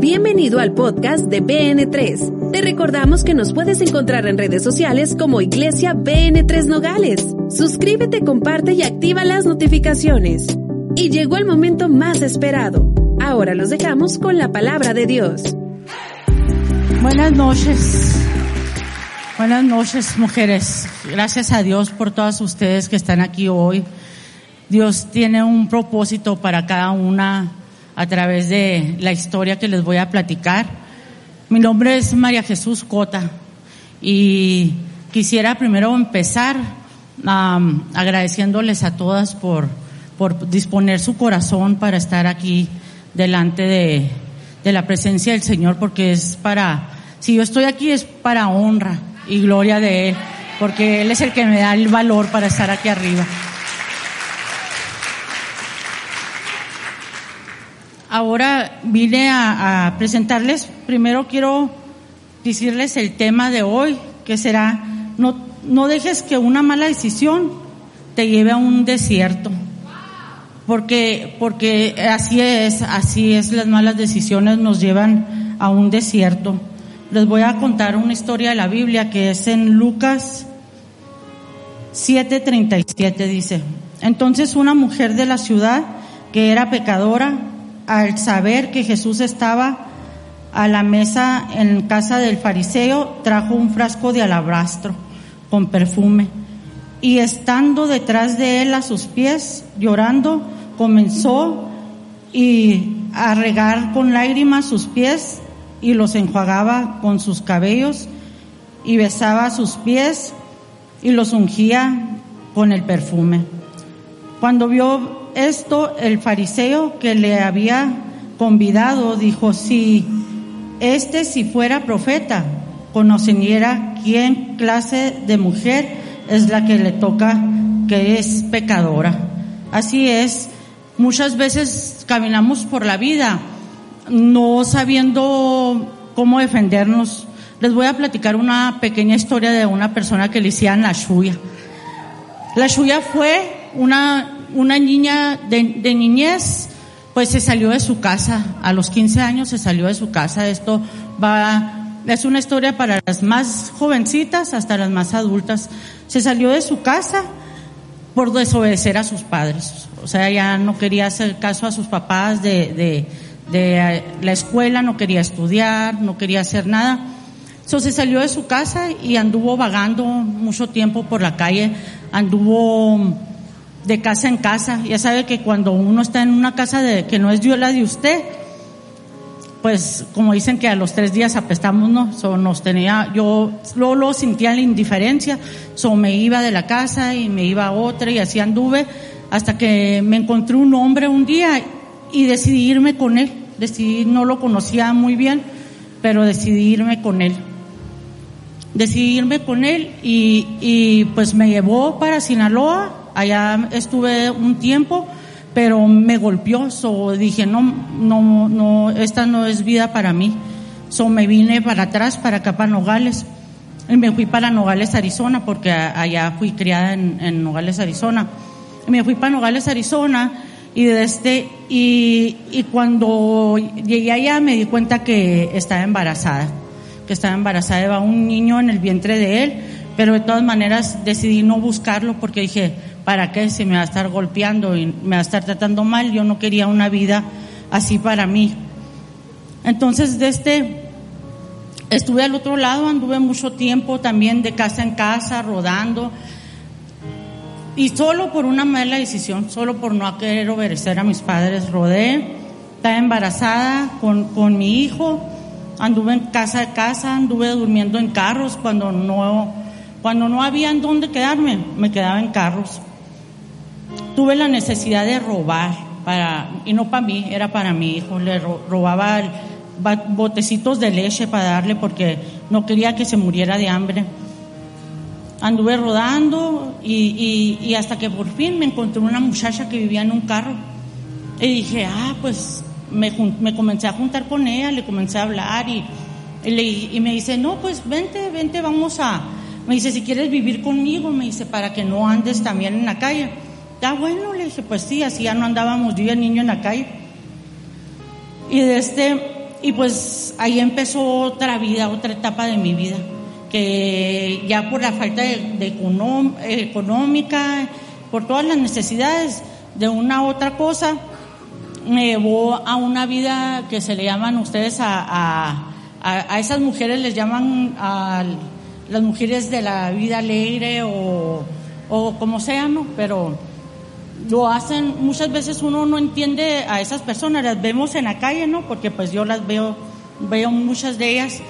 Bienvenido al podcast de BN3. Te recordamos que nos puedes encontrar en redes sociales como Iglesia BN3 Nogales. Suscríbete, comparte y activa las notificaciones. Y llegó el momento más esperado. Ahora los dejamos con la palabra de Dios. Buenas noches. Buenas noches, mujeres. Gracias a Dios por todas ustedes que están aquí hoy. Dios tiene un propósito para cada una a través de la historia que les voy a platicar. Mi nombre es María Jesús Cota y quisiera primero empezar agradeciéndoles a todas por, por disponer su corazón para estar aquí delante de, de la presencia del Señor, porque es para, si yo estoy aquí es para honra y gloria de Él, porque Él es el que me da el valor para estar aquí arriba. Ahora vine a, presentarles, primero quiero decirles el tema de hoy, que será, no, no dejes que una mala decisión te lleve a un desierto. Porque, porque así es, así es, las malas decisiones nos llevan a un desierto. Les voy a contar una historia de la Biblia que es en Lucas 7:37 dice, entonces una mujer de la ciudad que era pecadora al saber que Jesús estaba a la mesa en casa del fariseo, trajo un frasco de alabastro con perfume y estando detrás de él a sus pies, llorando, comenzó y a regar con lágrimas sus pies y los enjuagaba con sus cabellos y besaba sus pies y los ungía con el perfume. Cuando vio esto el fariseo que le había convidado dijo, si este si fuera profeta, conociera quién clase de mujer es la que le toca que es pecadora. Así es, muchas veces caminamos por la vida no sabiendo cómo defendernos. Les voy a platicar una pequeña historia de una persona que le hicieron la Shuya. La Shuya fue una una niña de, niñez, pues se salió de su casa, a los 15 años se salió de su casa. Esto va, es una historia para las más jovencitas hasta las más adultas. Se salió de su casa por desobedecer a sus padres. O sea, ya no quería hacer caso a sus papás de, de, de la escuela, no quería estudiar, no quería hacer nada. Entonces se salió de su casa y anduvo vagando mucho tiempo por la calle, anduvo de casa en casa. Ya sabe que cuando uno está en una casa de, que no es yo la de usted, pues como dicen que a los tres días apestamos, ¿no? So, nos tenía, yo lo sentía la indiferencia, so me iba de la casa y me iba a otra y así anduve hasta que me encontré un hombre un día y decidí irme con él. Decidí, no lo conocía muy bien, pero decidí irme con él. Decidí irme con él y, y pues me llevó para Sinaloa allá estuve un tiempo, pero me golpeó, so dije, no, no, no, esta no es vida para mí. So me vine para atrás, para acá, para Nogales. Y me fui para Nogales, Arizona, porque allá fui criada en, Nogales, Arizona. Y me fui para Nogales, Arizona, y desde, y, y cuando llegué allá me di cuenta que estaba embarazada, que estaba embarazada, de un niño en el vientre de él, pero de todas maneras decidí no buscarlo porque dije, ¿para qué? Si me va a estar golpeando y me va a estar tratando mal, yo no quería una vida así para mí. Entonces, desde este, estuve al otro lado, anduve mucho tiempo también de casa en casa, rodando, y solo por una mala decisión, solo por no querer obedecer a mis padres, rodé, estaba embarazada con, con mi hijo, anduve en casa de casa, anduve durmiendo en carros cuando no cuando no había en dónde quedarme, me quedaba en carros. Tuve la necesidad de robar, para, y no para mí, era para mi hijo. Le robaba botecitos de leche para darle porque no quería que se muriera de hambre. Anduve rodando y, hasta que por fin me encontré una muchacha que vivía en un carro. Y dije, ah, pues me, me comencé a juntar con ella, le comencé a hablar y, y, y me dice, no, pues vente, vente, vamos a, me dice, si quieres vivir conmigo, me dice, para que no andes también en la calle. Está bueno, le dije, pues sí, así ya no andábamos yo y el niño en la calle. Y desde, este, y pues ahí empezó otra vida, otra etapa de mi vida, que ya por la falta de, económica, por todas las necesidades de una otra cosa, me llevó a una vida que se le llaman ustedes a, a, esas mujeres, les llaman a las mujeres de la vida alegre o, o como sea, ¿no? Pero lo hacen, muchas veces uno no entiende a esas personas, las vemos en la calle, ¿no? Porque pues yo las veo, veo muchas de ellas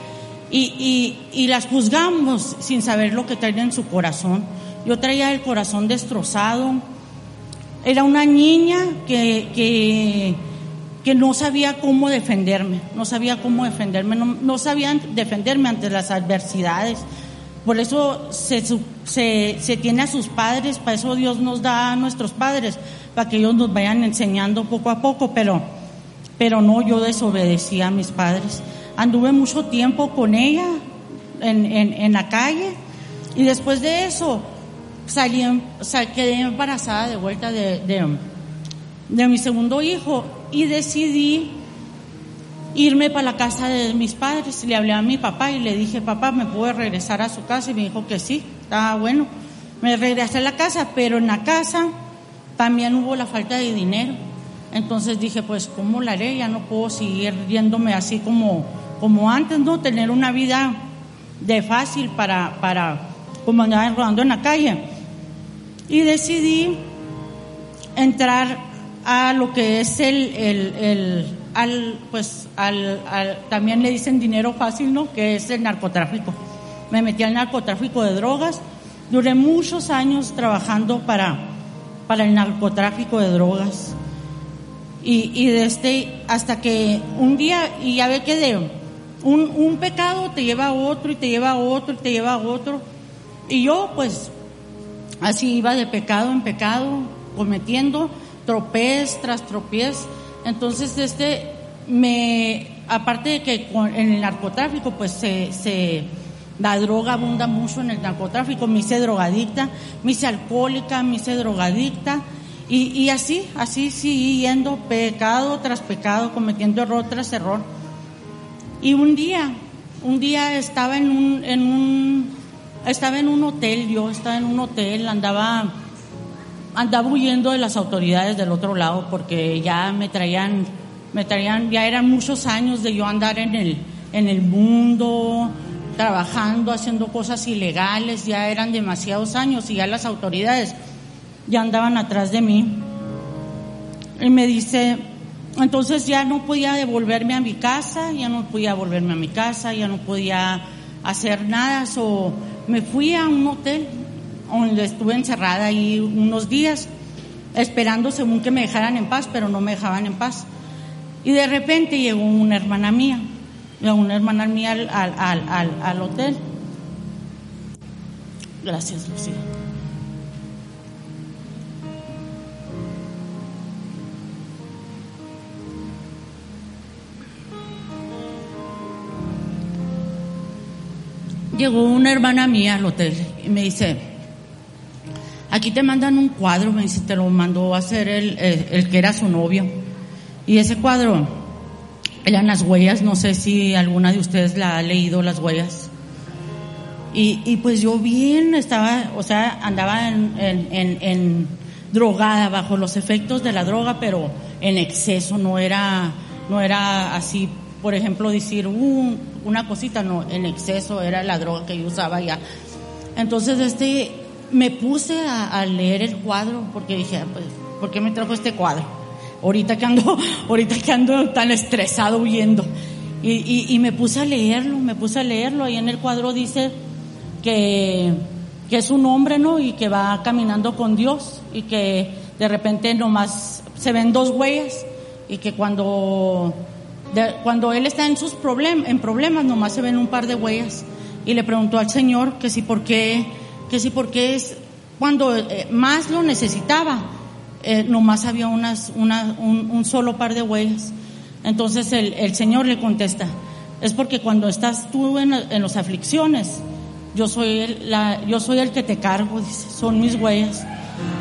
y, y, las juzgamos sin saber lo que traen en su corazón. Yo traía el corazón destrozado, era una niña que, que, que no sabía cómo defenderme, no sabía cómo defenderme, no, no sabía defenderme ante las adversidades. Por eso se, se, se, tiene a sus padres, para eso Dios nos da a nuestros padres, para que ellos nos vayan enseñando poco a poco, pero, pero no, yo desobedecí a mis padres. Anduve mucho tiempo con ella en, en, en la calle y después de eso salí, quedé embarazada de vuelta de, de, de mi segundo hijo y decidí irme para la casa de mis padres. Le hablé a mi papá y le dije, papá, ¿me puedo regresar a su casa? Y me dijo que sí, estaba bueno. Me regresé a la casa, pero en la casa también hubo la falta de dinero. Entonces dije, pues, ¿cómo la haré? Ya no puedo seguir yéndome así como, como antes, ¿no? Tener una vida de fácil para, para como andaba rodando en la calle. Y decidí entrar a lo que es el, el, el al, pues, al, también le dicen dinero fácil, ¿no? Que es el narcotráfico. Me metí al narcotráfico de drogas. Duré muchos años trabajando para, para el narcotráfico de drogas. Y, y desde hasta que un día, y ya ve que de un, un pecado te lleva a otro y te lleva a otro y te lleva a otro. Y yo pues así iba de pecado en pecado, cometiendo tropez tras tropez entonces, este, me, aparte de que en el narcotráfico, pues se, la droga abunda mucho en el narcotráfico, me hice drogadicta, me hice alcohólica, me hice drogadicta, y, y así, así sí, yendo pecado tras pecado, cometiendo error tras error. Y un día, un día estaba en un, en un, estaba en un hotel, yo estaba en un hotel, andaba andaba huyendo de las autoridades del otro lado porque ya me traían, me traían, ya eran muchos años de yo andar en el, en el mundo, trabajando, haciendo cosas ilegales, ya eran demasiados años y ya las autoridades ya andaban atrás de mí. Y me dice, entonces ya no podía devolverme a mi casa, ya no podía volverme a mi casa, ya no podía hacer nada, o me fui a un hotel donde estuve encerrada ahí unos días, esperando según que me dejaran en paz, pero no me dejaban en paz. Y de repente llegó una hermana mía, llegó una hermana mía al, al, al, al hotel. Gracias, Lucía. Llegó una hermana mía al hotel y me dice, Aquí te mandan un cuadro, me dice, te lo mandó a hacer el, el, que era su novio. Y ese cuadro eran las huellas, no sé si alguna de ustedes la ha leído, las huellas. Y, y pues yo bien estaba, o sea, andaba en, en, en, drogada, bajo los efectos de la droga, pero en exceso, no era, no era así, por ejemplo, decir uh, una cosita, no, en exceso era la droga que yo usaba ya. Entonces, este, me puse a, leer el cuadro porque dije, ah, pues, ¿por qué me trajo este cuadro? Ahorita que ando, ahorita que ando tan estresado huyendo. Y, y, me puse a leerlo, me puse a leerlo. Ahí en el cuadro dice que, que es un hombre, ¿no? Y que va caminando con Dios y que de repente nomás se ven dos huellas y que cuando, cuando él está en sus problemas, en problemas, nomás se ven un par de huellas. Y le preguntó al Señor que si por qué que sí, porque es cuando eh, más lo necesitaba, eh, nomás había unas, una, un, solo par de huellas. Entonces el, el, Señor le contesta, es porque cuando estás tú en, en las aflicciones, yo soy, el, la, yo soy el que te cargo, dice, son mis huellas.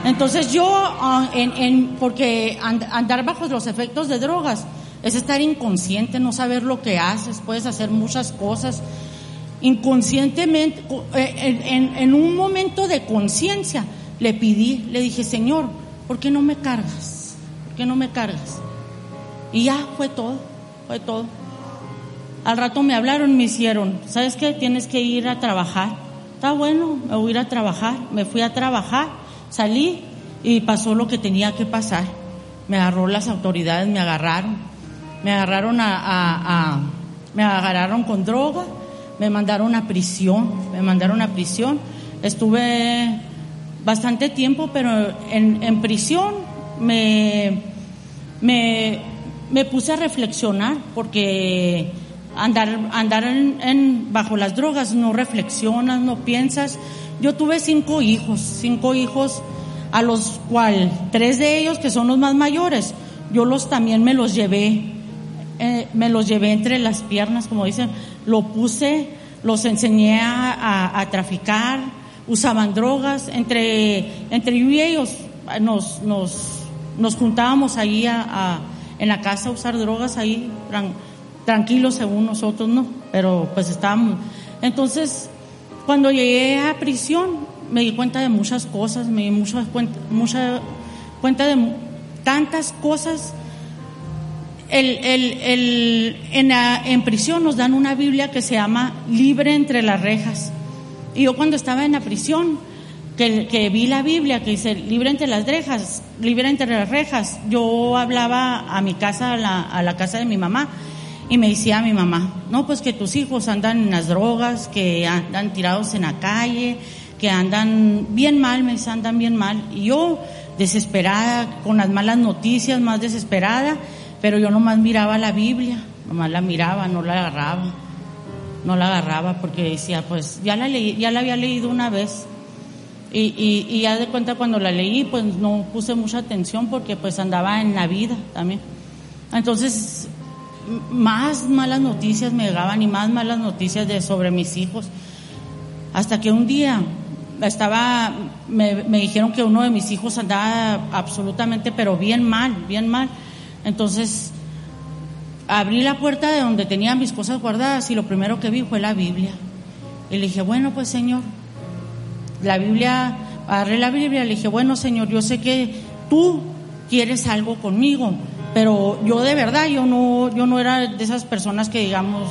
Entonces yo, ah, en, en, porque andar bajo los efectos de drogas, es estar inconsciente, no saber lo que haces, puedes hacer muchas cosas. Inconscientemente, eh, en, en un momento de conciencia, le pedí, le dije, Señor, ¿por qué no me cargas? ¿Por qué no me cargas? Y ya fue todo, fue todo. Al rato me hablaron, me hicieron, ¿sabes qué? Tienes que ir a trabajar. Está bueno, me voy a ir a trabajar. Me fui a trabajar, salí y pasó lo que tenía que pasar. Me agarró las autoridades, me agarraron. Me agarraron a, a, me agarraron con droga, me mandaron a prisión, me mandaron a prisión. Estuve bastante tiempo, pero en, prisión me, me, me puse a reflexionar porque andar, andar en, bajo las drogas, no reflexionas, no piensas. Yo tuve cinco hijos, cinco hijos a los cuales tres de ellos, que son los más mayores, yo los también me los llevé, eh, me los llevé entre las piernas, como dicen, lo puse, los enseñé a, traficar, usaban drogas, entre, entre yo y ellos nos, nos, nos juntábamos ahí a, en la casa a usar drogas ahí, tranquilos según nosotros, ¿no? Pero pues estábamos. Entonces, cuando llegué a prisión, me di cuenta de muchas cosas, me di mucha cuenta, mucha cuenta de tantas cosas. El, el, el, en, en prisión nos dan una Biblia que se llama Libre entre las rejas. Y yo cuando estaba en la prisión, que, que, vi la Biblia que dice libre entre las rejas, libre entre las rejas, yo hablaba a mi casa, a la, a la casa de mi mamá, y me decía mi mamá, no, pues que tus hijos andan en las drogas, que andan tirados en la calle, que andan bien mal, me dice, andan bien mal. Y yo, desesperada, con las malas noticias, más desesperada, pero yo nomás miraba la Biblia, nomás la miraba, no la agarraba, no la agarraba porque decía, pues ya la leí, ya la había leído una vez. Y, y, y ya de cuenta cuando la leí, pues no puse mucha atención porque pues andaba en la vida también. Entonces más malas noticias me llegaban y más malas noticias de sobre mis hijos. Hasta que un día estaba, me, me, dijeron que uno de mis hijos andaba absolutamente, pero bien mal, bien mal. Entonces, abrí la puerta de donde tenía mis cosas guardadas y lo primero que vi fue la Biblia. Y le dije, bueno, pues Señor, la Biblia, agarré la Biblia, le dije, bueno, Señor, yo sé que tú quieres algo conmigo pero yo de verdad, yo no, yo no era de esas personas que digamos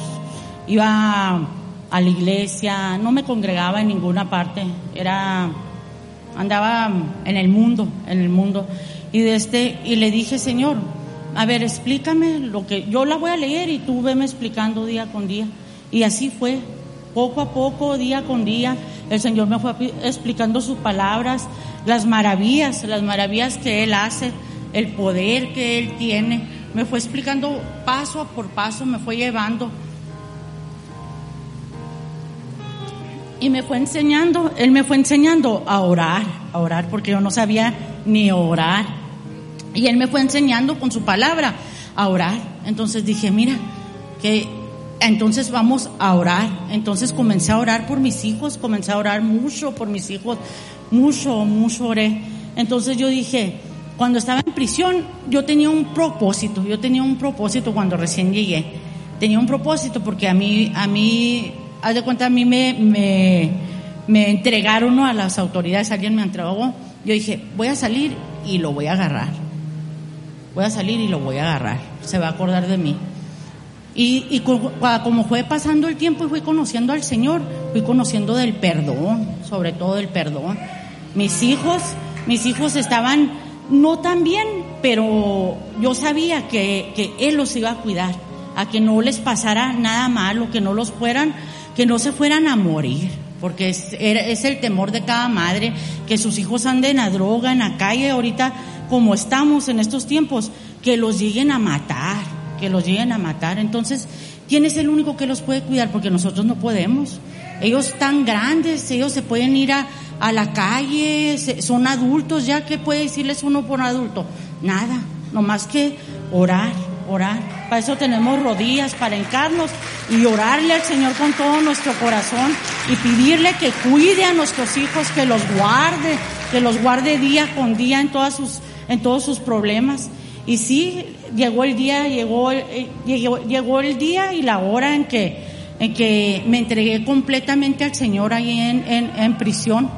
iba a la iglesia, no me congregaba en ninguna parte, era, andaba en el mundo, en el mundo. Y de este, y le dije, Señor, a ver, explícame lo que, yo la voy a leer y tú veme explicando día con día. Y así fue, poco a poco, día con día, el Señor me fue explicando sus palabras, las maravillas, las maravillas que Él hace el poder que Él tiene. Me fue explicando paso por paso, me fue llevando. Y me fue enseñando, Él me fue enseñando a orar, a orar, porque yo no sabía ni orar. Y Él me fue enseñando con su palabra a orar. Entonces dije, mira, que entonces vamos a orar. Entonces comencé a orar por mis hijos, comencé a orar mucho por mis hijos, mucho, mucho oré. Entonces yo dije, cuando estaba en prisión, yo tenía un propósito, yo tenía un propósito cuando recién llegué. Tenía un propósito porque a mí, a mí, haz de cuenta, a mí me, me, me entregaron a las autoridades, alguien me entregó. Yo dije, voy a salir y lo voy a agarrar. Voy a salir y lo voy a agarrar. Se va a acordar de mí. Y, y como fue pasando el tiempo y fui conociendo al Señor, fui conociendo del perdón, sobre todo del perdón. Mis hijos, mis hijos estaban no tan bien, pero yo sabía que, que, Él los iba a cuidar, a que no les pasara nada malo, que no los fueran, que no se fueran a morir, porque es, es el temor de cada madre, que sus hijos anden a droga en la calle ahorita, como estamos en estos tiempos, que los lleguen a matar, que los lleguen a matar. Entonces, ¿quién es el único que los puede cuidar? Porque nosotros no podemos. Ellos están grandes, ellos se pueden ir a, a la calle, son adultos, ya que puede decirles uno por adulto, nada, nomás que orar, orar. Para eso tenemos rodillas, para encarnos y orarle al Señor con todo nuestro corazón y pedirle que cuide a nuestros hijos, que los guarde, que los guarde día con día en todas sus, en todos sus problemas. Y sí, llegó el día, llegó, eh, llegó, llegó el día y la hora en que, en que me entregué completamente al Señor ahí en, en, en prisión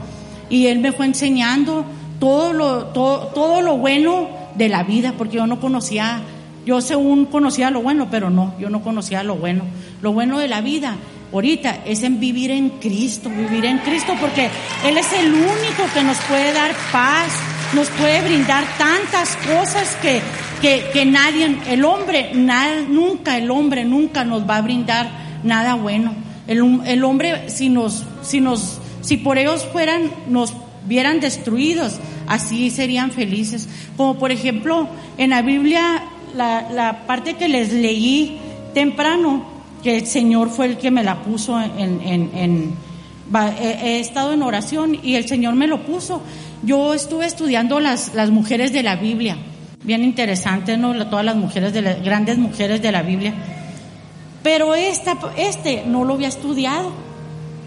y Él me fue enseñando todo lo, todo, todo lo bueno de la vida, porque yo no conocía, yo según conocía lo bueno, pero no, yo no conocía lo bueno. Lo bueno de la vida ahorita es en vivir en Cristo, vivir en Cristo, porque Él es el único que nos puede dar paz, nos puede brindar tantas cosas que, que, que nadie, el hombre, nada, nunca, el hombre nunca nos va a brindar nada bueno. El, el hombre, si nos, si nos, si por ellos fueran, nos vieran destruidos, así serían felices. Como por ejemplo, en la Biblia, la, la parte que les leí temprano, que el Señor fue el que me la puso en, en, en he, estado en oración y el Señor me lo puso. Yo estuve estudiando las, las mujeres de la Biblia, bien interesante, ¿no? Todas las mujeres de las grandes mujeres de la Biblia. Pero esta, este no lo había estudiado.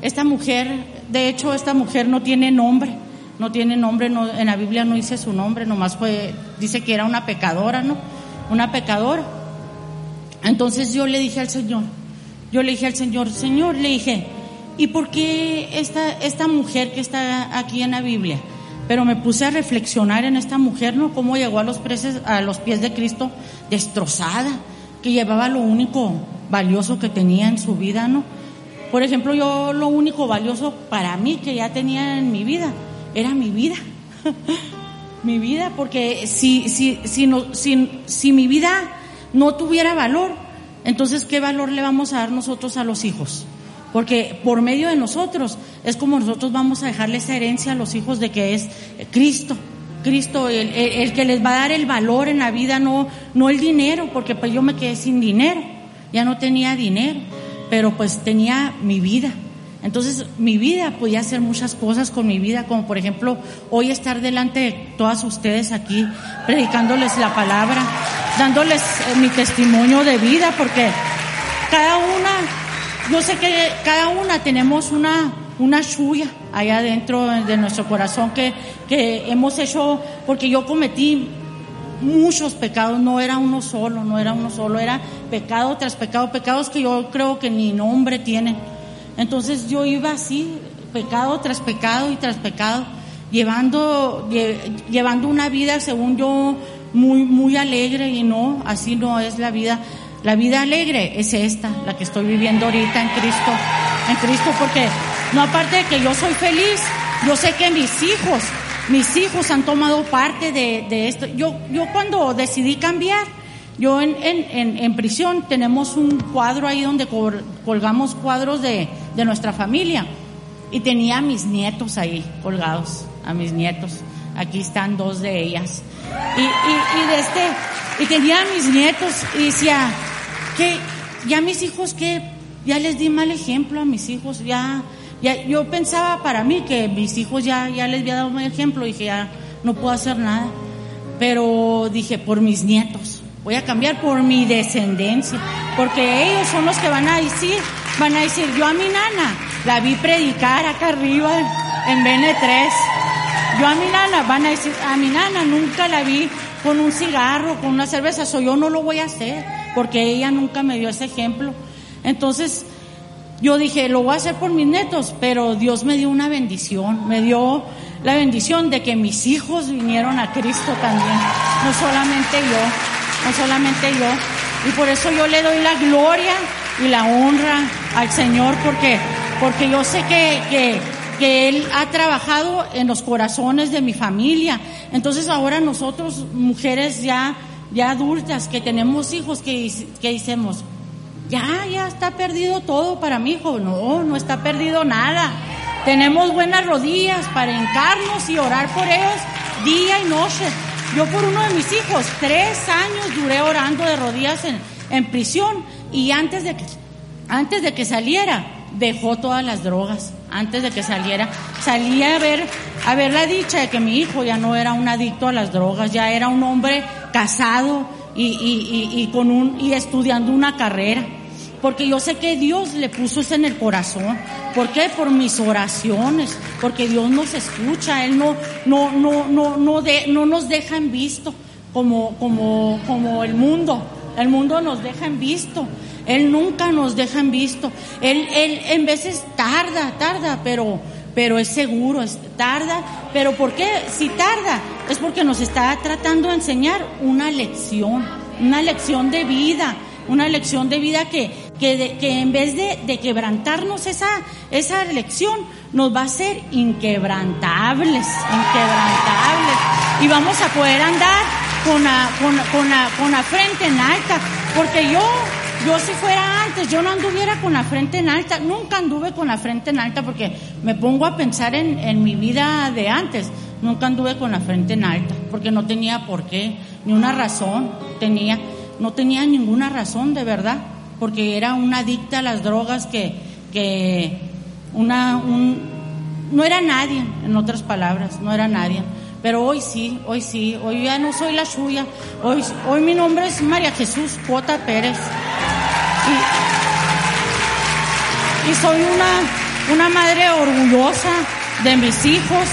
Esta mujer, de hecho, esta mujer no tiene nombre, no tiene nombre, no, en la Biblia no dice su nombre, nomás fue, dice que era una pecadora, ¿no? Una pecadora. Entonces yo le dije al Señor, yo le dije al Señor, Señor, le dije, ¿y por qué esta, esta mujer que está aquí en la Biblia? Pero me puse a reflexionar en esta mujer, ¿no? Cómo llegó a los, preces, a los pies de Cristo destrozada, que llevaba lo único valioso que tenía en su vida, ¿no? Por ejemplo, yo lo único valioso para mí que ya tenía en mi vida era mi vida. mi vida, porque si, si, si, no, si, si mi vida no tuviera valor, entonces, ¿qué valor le vamos a dar nosotros a los hijos? Porque por medio de nosotros es como nosotros vamos a dejarle esa herencia a los hijos de que es Cristo. Cristo, el, el, que les va a dar el valor en la vida, no, no el dinero, porque pues yo me quedé sin dinero, ya no tenía dinero, pero pues tenía mi vida. Entonces mi vida podía hacer muchas cosas con mi vida, como por ejemplo hoy estar delante de todas ustedes aquí, predicándoles la palabra, dándoles eh, mi testimonio de vida, porque cada una, yo sé que cada una tenemos una, una suya allá dentro de nuestro corazón que, que hemos hecho, porque yo cometí muchos pecados, no era uno solo, no era uno solo, era pecado tras pecado, pecados que yo creo que ni nombre tienen. Entonces yo iba así, pecado tras pecado y tras pecado, llevando, llevando una vida, según yo, muy, muy alegre y no, así no es la vida. La vida alegre es esta, la que estoy viviendo ahorita en Cristo, en Cristo, porque no aparte de que yo soy feliz, yo sé que mis hijos, mis hijos han tomado parte de, esto. Yo, yo cuando decidí cambiar, yo en, en, en, prisión tenemos un cuadro ahí donde colgamos cuadros de, de nuestra familia y tenía a mis nietos ahí colgados, a mis nietos. Aquí están dos de ellas. Y, y, y, de este, y tenía a mis nietos y decía, que ya mis hijos que ya les di mal ejemplo a mis hijos, ya, ya, yo pensaba para mí que mis hijos ya, ya les había dado un ejemplo, dije ya no puedo hacer nada. Pero dije, por mis nietos Voy a cambiar por mi descendencia, porque ellos son los que van a decir, van a decir, yo a mi nana la vi predicar acá arriba en BN3. Yo a mi nana van a decir, a mi nana nunca la vi con un cigarro, con una cerveza, so yo no lo voy a hacer, porque ella nunca me dio ese ejemplo. Entonces, yo dije, lo voy a hacer por mis netos, pero Dios me dio una bendición, me dio la bendición de que mis hijos vinieron a Cristo también, no solamente yo no solamente yo. Y por eso yo le doy la gloria y la honra al Señor, porque, porque yo sé que, que, que Él ha trabajado en los corazones de mi familia. Entonces ahora nosotros, mujeres ya, ya adultas, que tenemos hijos, que, que decimos, ya, ya está perdido todo para mi hijo. No, no está perdido nada. Tenemos buenas rodillas para hincarnos y orar por ellos día y noche. Yo por uno de mis hijos, tres años duré orando de rodillas en, en prisión y antes de antes de que saliera, dejó todas las drogas. Antes de que saliera, salía a ver, a ver la dicha de que mi hijo ya no era un adicto a las drogas, ya era un hombre casado y, y, y, y con un, y estudiando una carrera porque yo sé que Dios le puso eso en el corazón. ¿Por qué? Por mis oraciones, porque Dios nos escucha, Él no, no, no, no, no, de, no nos deja en visto. como, como, como el mundo. El mundo nos deja en visto. Él nunca nos deja en visto. Él, él en veces tarda, tarda, pero, pero es seguro, tarda. Pero ¿por qué? Si tarda, es porque nos está tratando de enseñar una lección, una lección de vida, una lección de vida que, que, que en vez de, de, quebrantarnos esa, esa lección, nos va a hacer inquebrantables, inquebrantables. Y vamos a poder andar con la, con, con, la, con la frente en alta, porque yo, yo si fuera antes, yo no anduviera con la frente en alta, nunca anduve con la frente en alta porque me pongo a pensar en, en mi vida de antes, nunca anduve con la frente en alta, porque no tenía por qué, ni una razón tenía, no tenía ninguna razón de verdad, porque era una adicta a las drogas que, que una, un, no era nadie, en otras palabras, no era nadie. Pero hoy sí, hoy sí, hoy ya no soy la suya. Hoy, hoy mi nombre es María Jesús Cuota Pérez. Y, soy una, una madre orgullosa de mis hijos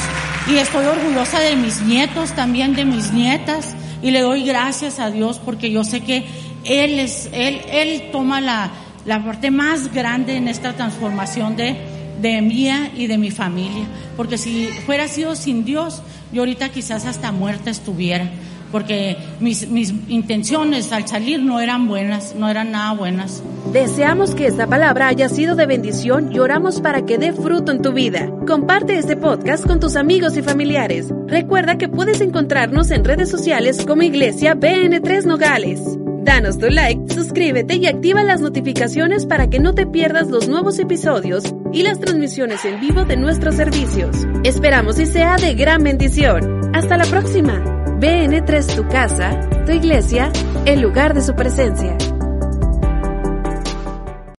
y estoy orgullosa de mis nietos, también de mis nietas. Y le doy gracias a Dios porque yo sé que Él es, Él, Él toma la, la parte más grande en esta transformación de, de mía y de mi familia. Porque si fuera sido sin Dios, yo ahorita quizás hasta muerta estuviera. Porque mis, intenciones al salir no eran buenas, no eran nada buenas. Deseamos que esta palabra haya sido de bendición y oramos para que dé fruto en tu vida. Comparte este podcast con tus amigos y familiares. Recuerda que puedes encontrarnos en redes sociales como Iglesia BN3 Nogales. Danos tu like, suscríbete y activa las notificaciones para que no te pierdas los nuevos episodios y las transmisiones en vivo de nuestros servicios. Esperamos y sea de gran bendición. Hasta la próxima. BN3 tu casa, tu iglesia, el lugar de su presencia.